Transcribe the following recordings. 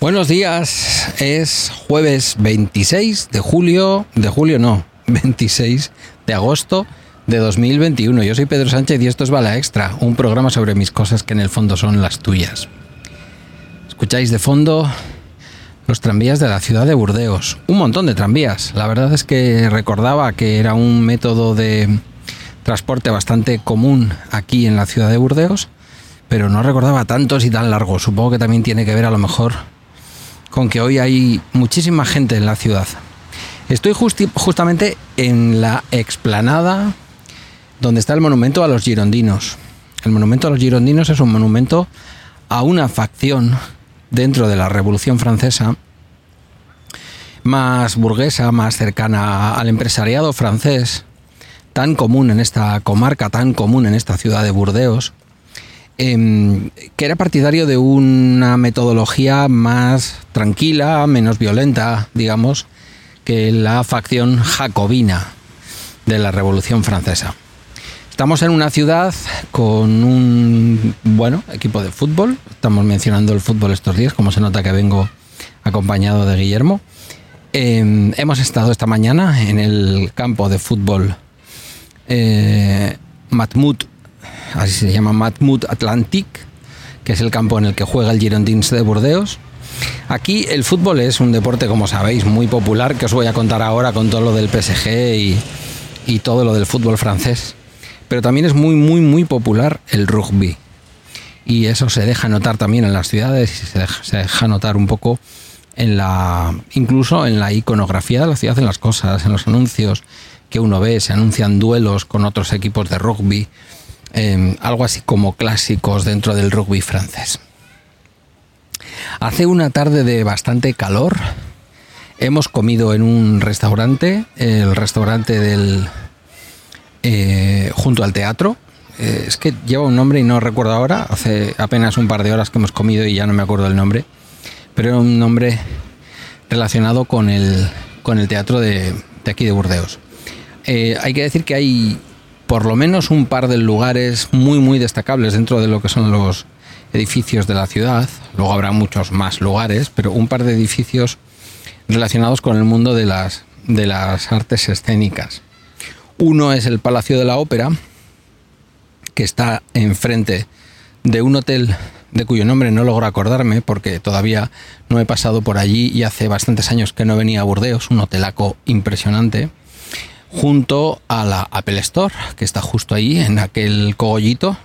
Buenos días, es jueves 26 de julio, de julio no, 26 de agosto de 2021. Yo soy Pedro Sánchez y esto es Bala Extra, un programa sobre mis cosas que en el fondo son las tuyas. Escucháis de fondo los tranvías de la ciudad de Burdeos, un montón de tranvías. La verdad es que recordaba que era un método de transporte bastante común aquí en la ciudad de Burdeos, pero no recordaba tantos y tan largos. Supongo que también tiene que ver a lo mejor con que hoy hay muchísima gente en la ciudad. Estoy justamente en la explanada donde está el monumento a los girondinos. El monumento a los girondinos es un monumento a una facción dentro de la Revolución Francesa más burguesa, más cercana al empresariado francés, tan común en esta comarca, tan común en esta ciudad de Burdeos, Em, que era partidario de una metodología más tranquila, menos violenta, digamos, que la facción jacobina de la Revolución Francesa. Estamos en una ciudad con un bueno equipo de fútbol. Estamos mencionando el fútbol estos días, como se nota que vengo acompañado de Guillermo. Em, hemos estado esta mañana en el campo de fútbol eh, Matmut así se llama Matmut Atlantic, que es el campo en el que juega el Girondins de Burdeos. Aquí el fútbol es un deporte, como sabéis, muy popular, que os voy a contar ahora con todo lo del PSG y, y todo lo del fútbol francés. Pero también es muy, muy, muy popular el rugby. Y eso se deja notar también en las ciudades y se deja, notar un poco en la incluso en la iconografía de la ciudad, en las cosas, en los anuncios que uno ve, se anuncian duelos con otros equipos de rugby Em, algo así como clásicos dentro del rugby francés. Hace una tarde de bastante calor. Hemos comido en un restaurante, el restaurante del eh, junto al teatro. Eh, es que lleva un nombre y no recuerdo ahora. Hace apenas un par de horas que hemos comido y ya no me acuerdo el nombre. Pero era un nombre relacionado con el, con el teatro de, aquí de Burdeos. Eh, hay que decir que hay por lo menos un par de lugares muy muy destacables dentro de lo que son los edificios de la ciudad. Luego habrá muchos más lugares, pero un par de edificios relacionados con el mundo de las, de las artes escénicas. Uno es el Palacio de la Ópera, que está enfrente de un hotel de cuyo nombre no logro acordarme porque todavía no he pasado por allí y hace bastantes años que no venía a Burdeos, un hotelaco impresionante junto a la Apple Store, que está justo ahí, en aquel cogollito.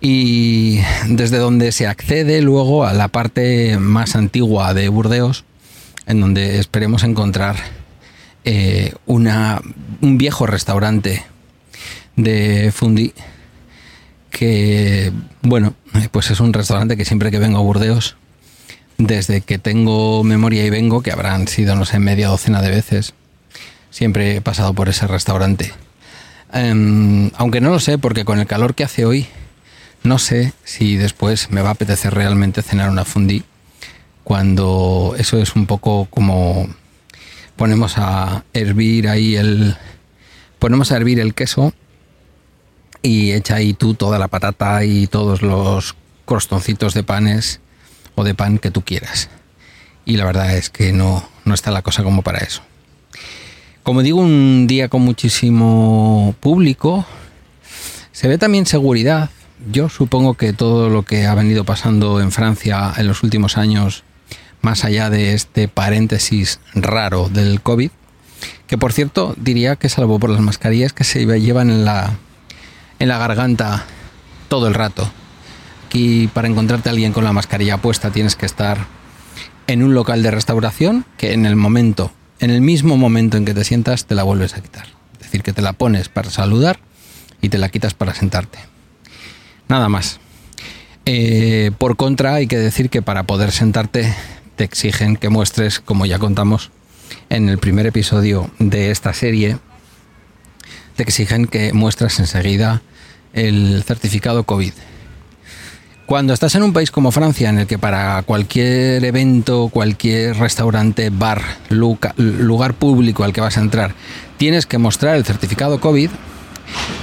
Y desde donde se accede luego a la parte más antigua de Burdeos, en donde esperemos encontrar eh, una, un viejo restaurante de Fundi que, bueno, pues es un restaurante que siempre que vengo a Burdeos, desde que tengo memoria y vengo, que habrán sido, no sé, media docena de veces, Siempre he pasado por ese restaurante. Em, aunque no lo sé, porque con el calor que hace hoy, no sé si después me va a apetecer realmente cenar una fundi. Cuando eso es un poco como ponemos a hervir ahí el. Ponemos a hervir el queso y echa ahí tú toda la patata y todos los crostoncitos de panes o de pan que tú quieras. Y la verdad es que no, no está la cosa como para eso. Como digo, un día con muchísimo público. Se ve también seguridad. Yo supongo que todo lo que ha venido pasando en Francia en los últimos años, más allá de este paréntesis raro del COVID, que por cierto diría que salvo por las mascarillas que se llevan en la, en la garganta todo el rato. Aquí para encontrarte a alguien con la mascarilla puesta tienes que estar en un local de restauración que en el momento en el mismo momento en que te sientas te la vuelves a quitar. Es decir, que te la pones para saludar y te la quitas para sentarte. Nada más. Eh, por contra, hay que decir que para poder sentarte te exigen que muestres, como ya contamos en el primer episodio de esta serie, te exigen que muestres enseguida el certificado COVID. Cuando estás en un país como Francia, en el que para cualquier evento, cualquier restaurante, bar, lugar público al que vas a entrar, tienes que mostrar el certificado COVID,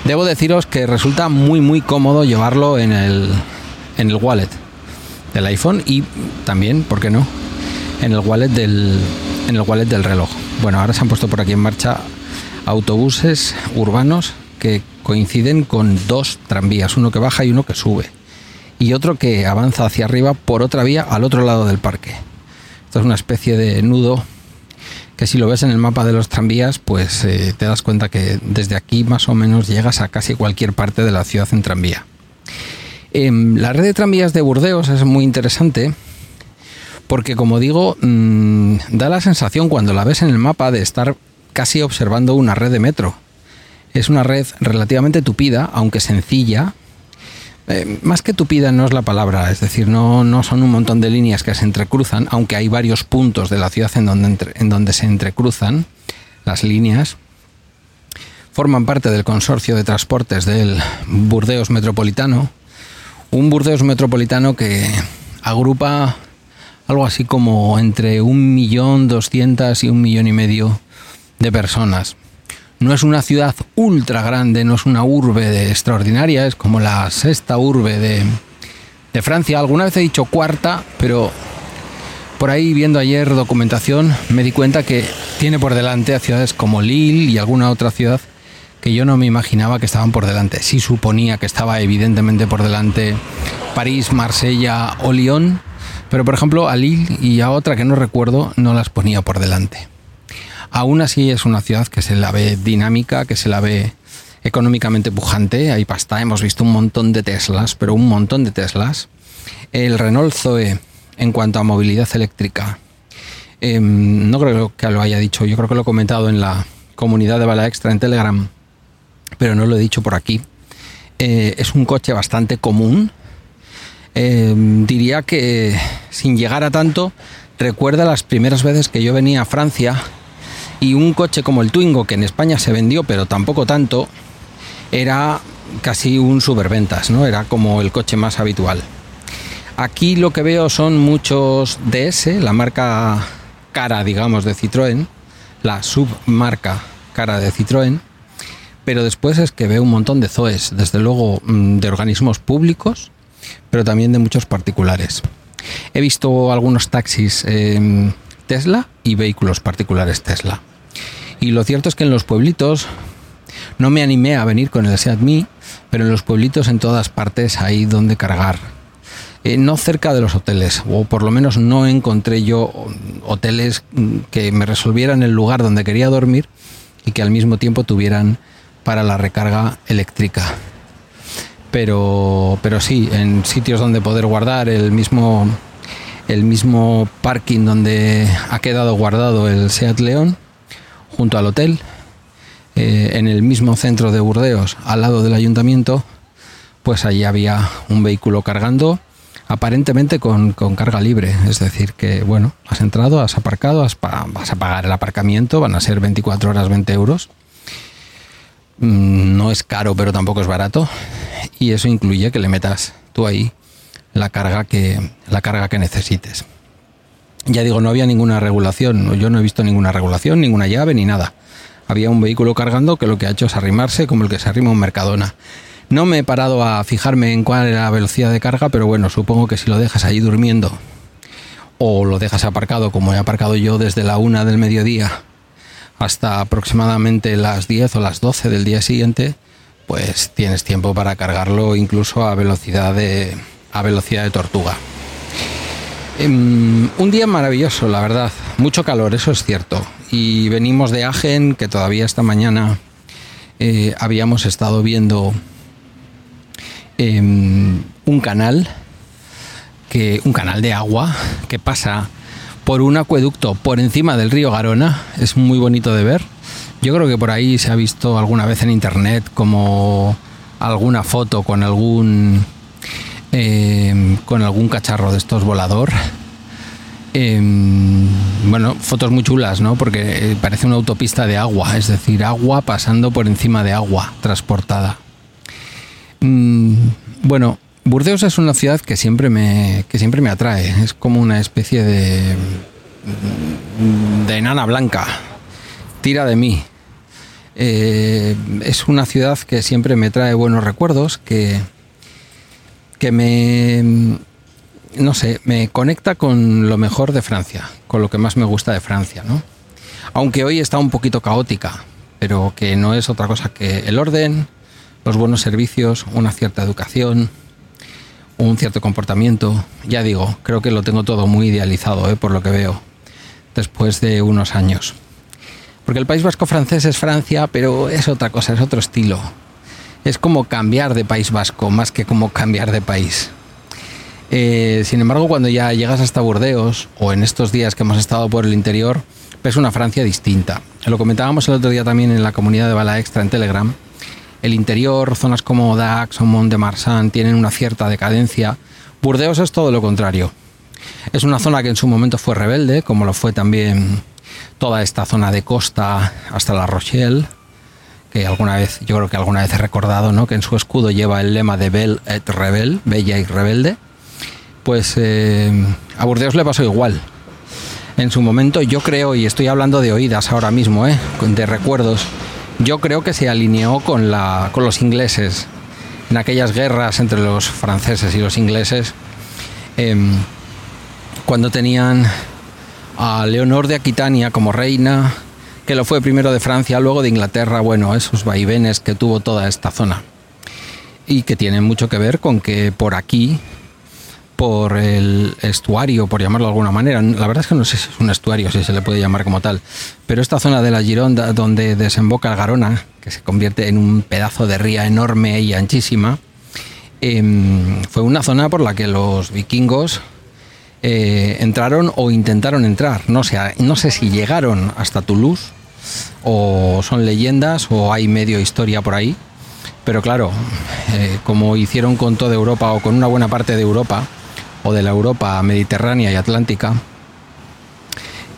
debo deciros que resulta muy muy cómodo llevarlo en el, en el wallet del iPhone y también, ¿por qué no?, en el wallet del, en el wallet del reloj. Bueno, ahora se han puesto por aquí en marcha autobuses urbanos que coinciden con dos tranvías, uno que baja y uno que sube y otro que avanza hacia arriba por otra vía al otro lado del parque. Esto es una especie de nudo que si lo ves en el mapa de los tranvías, pues eh, te das cuenta que desde aquí más o menos llegas a casi cualquier parte de la ciudad en tranvía. Em, la red de tranvías de Burdeos es muy interesante porque, como digo, mm, da la sensación cuando la ves en el mapa de estar casi observando una red de metro. Es una red relativamente tupida, aunque sencilla, eh, más que tupida no es la palabra, es decir, no, no, son un montón de líneas que se entrecruzan, aunque hay varios puntos de la ciudad en donde, en donde se entrecruzan las líneas. Forman parte del consorcio de transportes del Burdeos Metropolitano, un Burdeos Metropolitano que agrupa algo así como entre un millón doscientas y un millón y medio de personas no es una ciudad ultra grande, no es una urbe extraordinaria, es como la sexta urbe de, de Francia. Alguna vez he dicho cuarta, pero por ahí viendo ayer documentación me di cuenta que tiene por delante a ciudades como Lille y alguna otra ciudad que yo no me imaginaba que estaban por delante. Sí suponía que estaba evidentemente por delante París, Marsella o Lyon, pero por ejemplo a Lille y a otra que no recuerdo no las ponía por delante. Aún así es una ciudad que se la ve dinámica, que se la ve económicamente pujante. Hay pasta, hemos visto un montón de Teslas, pero un montón de Teslas. El Renault Zoe en cuanto a movilidad eléctrica. Em, no creo que lo haya dicho, yo creo que lo he comentado en la comunidad de Bala Extra en Telegram, pero no lo he dicho por aquí. Eh, es un coche bastante común. Em, diría que sin llegar a tanto, recuerda las primeras veces que yo venía a Francia y un coche como el Twingo, que en España se vendió, pero tampoco tanto, era casi un superventas, ¿no? Era como el coche más habitual. Aquí lo que veo son muchos DS, la marca cara, digamos, de Citroën, la submarca cara de Citroën, pero después es que veo un montón de Zoes, desde luego mm, de organismos públicos, pero también de muchos particulares. He visto algunos taxis em, Tesla y vehículos particulares Tesla. Y lo cierto es que en los pueblitos no me animé a venir con el Seat pero en los pueblitos en todas partes hay donde cargar. Eh, no cerca de los hoteles, o por lo menos no encontré yo hoteles que me resolvieran el lugar donde quería dormir y que al mismo tiempo tuvieran para la recarga eléctrica. Pero, pero sí, en sitios donde poder guardar el mismo el mismo parking donde ha quedado guardado el Seat León, junto al hotel, eh, en el mismo centro de Burdeos, al lado del ayuntamiento, pues allí había un vehículo cargando, aparentemente con, carga libre. Es decir, que bueno, has entrado, has aparcado, vas a pagar el aparcamiento, van a ser 24 horas 20 euros. Mm, no es caro, pero tampoco es barato. Y eso incluye que le metas tú ahí la carga que, la carga que necesites. Ya digo, no había ninguna regulación, yo no he visto ninguna regulación, ninguna llave ni nada. Había un vehículo cargando que lo que ha hecho es arrimarse como el que se arrima un Mercadona. No me he parado a fijarme en cuál era la velocidad de carga, pero bueno, supongo que si lo dejas allí durmiendo o lo dejas aparcado como he aparcado yo desde la una del mediodía hasta aproximadamente las 10 o las 12 del día siguiente, pues tienes tiempo para cargarlo incluso a velocidad de, a velocidad de tortuga. Em, un día maravilloso, la verdad. Mucho calor, eso es cierto. Y venimos de Agen, que todavía esta mañana eh, habíamos estado viendo em, un canal, que, un canal de agua que pasa por un acueducto por encima del río Garona. Es muy bonito de ver. Yo creo que por ahí se ha visto alguna vez en internet como alguna foto con algún Em, con algún cacharro de estos volador. Em, bueno, fotos muy chulas, ¿no? Porque eh, parece una autopista de agua, es decir, agua pasando por encima de agua transportada. Mm, bueno, Burdeos es una ciudad que siempre me, que siempre me atrae. Es como una especie de, de enana blanca. Tira de mí. Eh, es una ciudad que siempre me trae buenos recuerdos, que, que me, no sé, me conecta con lo mejor de Francia, con lo que más me gusta de Francia, ¿no? Aunque hoy está un poquito caótica, pero que no es otra cosa que el orden, los buenos servicios, una cierta educación, un cierto comportamiento. Ya digo, creo que lo tengo todo muy idealizado, ¿eh? por lo que veo, después de unos años. Porque el País Vasco francés es Francia, pero es otra cosa, es otro estilo. Es como cambiar de País Vasco, más que como cambiar de país. Eh, sin embargo, cuando ya llegas hasta Burdeos, o en estos días que hemos estado por el interior, ves una Francia distinta. Lo comentábamos el otro día también en la comunidad de Bala Extra en Telegram. El interior, zonas como Dax o Mont de Marsan tienen una cierta decadencia. Burdeos es todo lo contrario. Es una zona que en su momento fue rebelde, como lo fue también toda esta zona de costa hasta La Rochelle, que alguna vez, yo creo que alguna vez he recordado, ¿no? que en su escudo lleva el lema de Belle et Rebelle, Bella y Rebelde. Pues eh, a Burdeos le pasó igual. En su momento yo creo, y estoy hablando de oídas ahora mismo, ¿eh? de recuerdos, yo creo que se alineó con, la, con los ingleses en aquellas guerras entre los franceses y los ingleses, em, cuando tenían a Leonor de Aquitania como reina, que lo fue primero de Francia, luego de Inglaterra, bueno, esos vaivenes que tuvo toda esta zona. Y que tienen mucho que ver con que por aquí, por el estuario, por llamarlo de alguna manera, la verdad es que no sé si es un estuario, si se le puede llamar como tal, pero esta zona de la Gironda, donde desemboca el Garona, que se convierte en un pedazo de ría enorme y anchísima, em, fue una zona por la que los vikingos eh, entraron o intentaron entrar. No sé, no sé si llegaron hasta Toulouse o son leyendas o hay medio historia por ahí. Pero claro, eh, como hicieron con toda Europa o con una buena parte de Europa o de la Europa mediterránea y atlántica,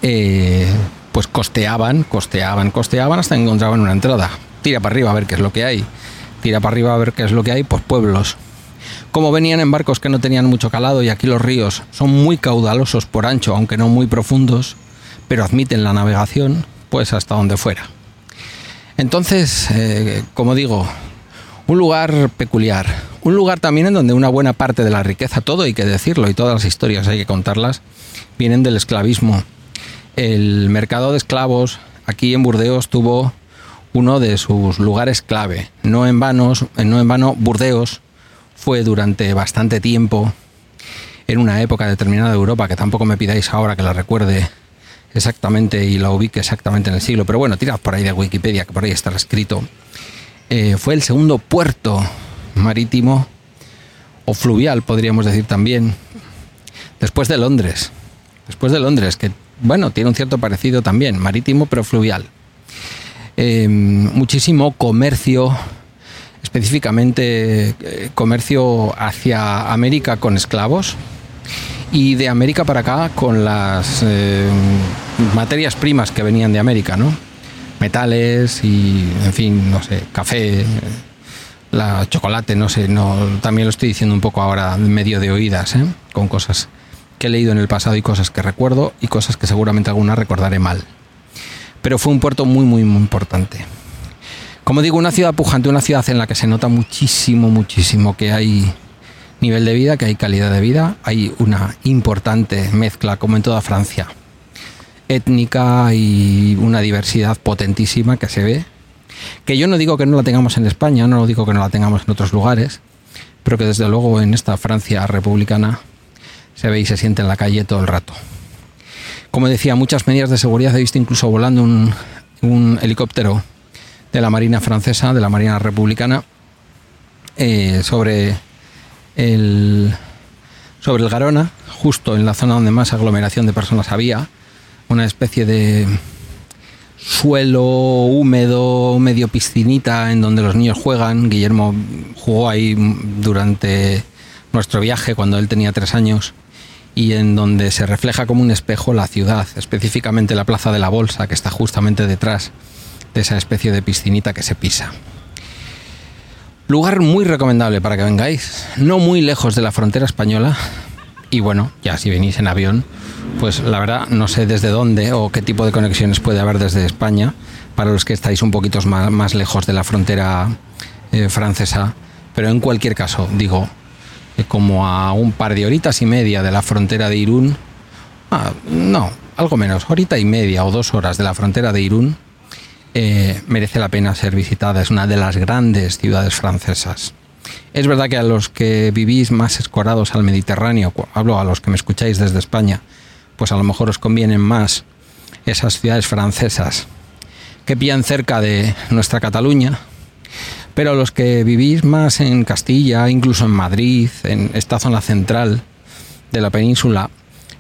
eh, pues costeaban, costeaban, costeaban hasta encontraban una entrada. Tira para arriba a ver qué es lo que hay. Tira para arriba a ver qué es lo que hay, pues pueblos como venían en barcos que no tenían mucho calado y aquí los ríos son muy caudalosos por ancho, aunque no muy profundos, pero admiten la navegación, pues hasta donde fuera. Entonces, eh, como digo, un lugar peculiar, un lugar también en donde una buena parte de la riqueza, todo hay que decirlo y todas las historias hay que contarlas, vienen del esclavismo. El mercado de esclavos aquí en Burdeos tuvo uno de sus lugares clave. No en, vanos, no en vano, Burdeos fue durante bastante tiempo, en una época determinada de Europa, que tampoco me pidáis ahora que la recuerde exactamente y la ubique exactamente en el siglo, pero bueno, tirad por ahí de Wikipedia, que por ahí está escrito. Eh, fue el segundo puerto marítimo o fluvial, podríamos decir también, después de Londres. Después de Londres, que bueno, tiene un cierto parecido también, marítimo pero fluvial. Eh, muchísimo comercio específicamente eh, comercio hacia América con esclavos y de América para acá con las eh, materias primas que venían de América, ¿no? Metales y, en fin, no sé, café, la chocolate, no sé, no, también lo estoy diciendo un poco ahora medio de oídas, ¿eh? con cosas que he leído en el pasado y cosas que recuerdo y cosas que seguramente alguna recordaré mal. Pero fue un puerto muy, muy, muy importante. Como digo, una ciudad pujante, una ciudad en la que se nota muchísimo, muchísimo que hay nivel de vida, que hay calidad de vida, hay una importante mezcla, como en toda Francia, étnica y una diversidad potentísima que se ve. Que yo no digo que no la tengamos en España, no digo que no la tengamos en otros lugares, pero que desde luego en esta Francia republicana se ve y se siente en la calle todo el rato. Como decía, muchas medidas de seguridad he visto incluso volando un, un helicóptero de la Marina francesa, de la Marina republicana, eh, sobre, el, sobre el Garona, justo en la zona donde más aglomeración de personas había, una especie de suelo húmedo, medio piscinita, en donde los niños juegan. Guillermo jugó ahí durante nuestro viaje cuando él tenía tres años y en donde se refleja como un espejo la ciudad, específicamente la Plaza de la Bolsa, que está justamente detrás esa especie de piscinita que se pisa. Lugar muy recomendable para que vengáis, no muy lejos de la frontera española. Y bueno, ya si venís en avión, pues la verdad no sé desde dónde o qué tipo de conexiones puede haber desde España, para los que estáis un poquito más, lejos de la frontera eh, francesa. Pero en cualquier caso, digo, eh, como a un par de horitas y media de la frontera de Irún, ah, no, algo menos, horita y media o dos horas de la frontera de Irún, eh, merece la pena ser visitada. Es una de las grandes ciudades francesas. Es verdad que a los que vivís más escorados al Mediterráneo, hablo a los que me escucháis desde España, pues a lo mejor os convienen más esas ciudades francesas que pillan cerca de nuestra Cataluña, pero los que vivís más en Castilla, incluso en Madrid, en esta zona central de la península,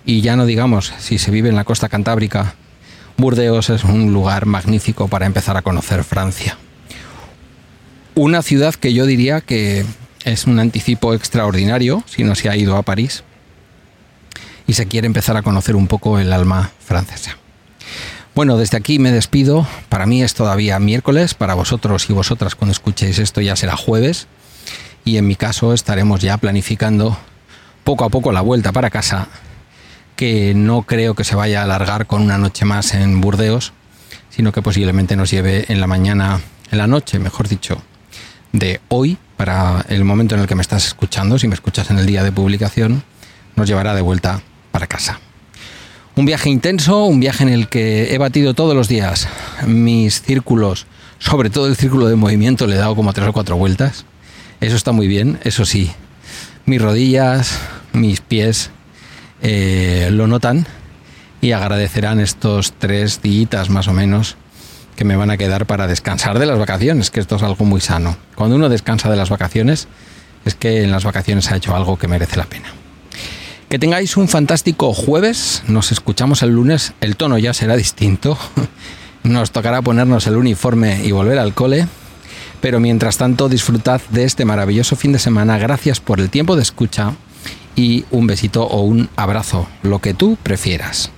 y ya no digamos si se vive en la costa cantábrica, Burdeos es un lugar magnífico para empezar a conocer Francia. Una ciudad que yo diría que es un anticipo extraordinario si no se ha ido a París y se quiere empezar a conocer un poco el alma francesa. Bueno, desde aquí me despido. Para mí es todavía miércoles, para vosotros y vosotras cuando escuchéis esto ya será jueves. Y en mi caso estaremos ya planificando poco a poco la vuelta para casa, que no creo que se vaya a alargar con una noche más en Burdeos, sino que posiblemente nos lleve en la mañana, en la noche, mejor dicho, de hoy, para el momento en el que me estás escuchando, si me escuchas en el día de publicación, nos llevará de vuelta para casa. Un viaje intenso, un viaje en el que he batido todos los días mis círculos, sobre todo el círculo de movimiento, le he dado como tres o cuatro vueltas. Eso está muy bien, eso sí. Mis rodillas, mis pies eh, lo notan y agradecerán estos tres días más o menos que me van a quedar para descansar de las vacaciones, que esto es algo muy sano. Cuando uno descansa de las vacaciones, es que en las vacaciones ha hecho algo que merece la pena. Que tengáis un fantástico jueves. Nos escuchamos el lunes. El tono ya será distinto. Nos tocará ponernos el uniforme y volver al cole. Pero mientras tanto, disfrutad de este maravilloso fin de semana. Gracias por el tiempo de escucha y un besito o un abrazo, lo que tú prefieras.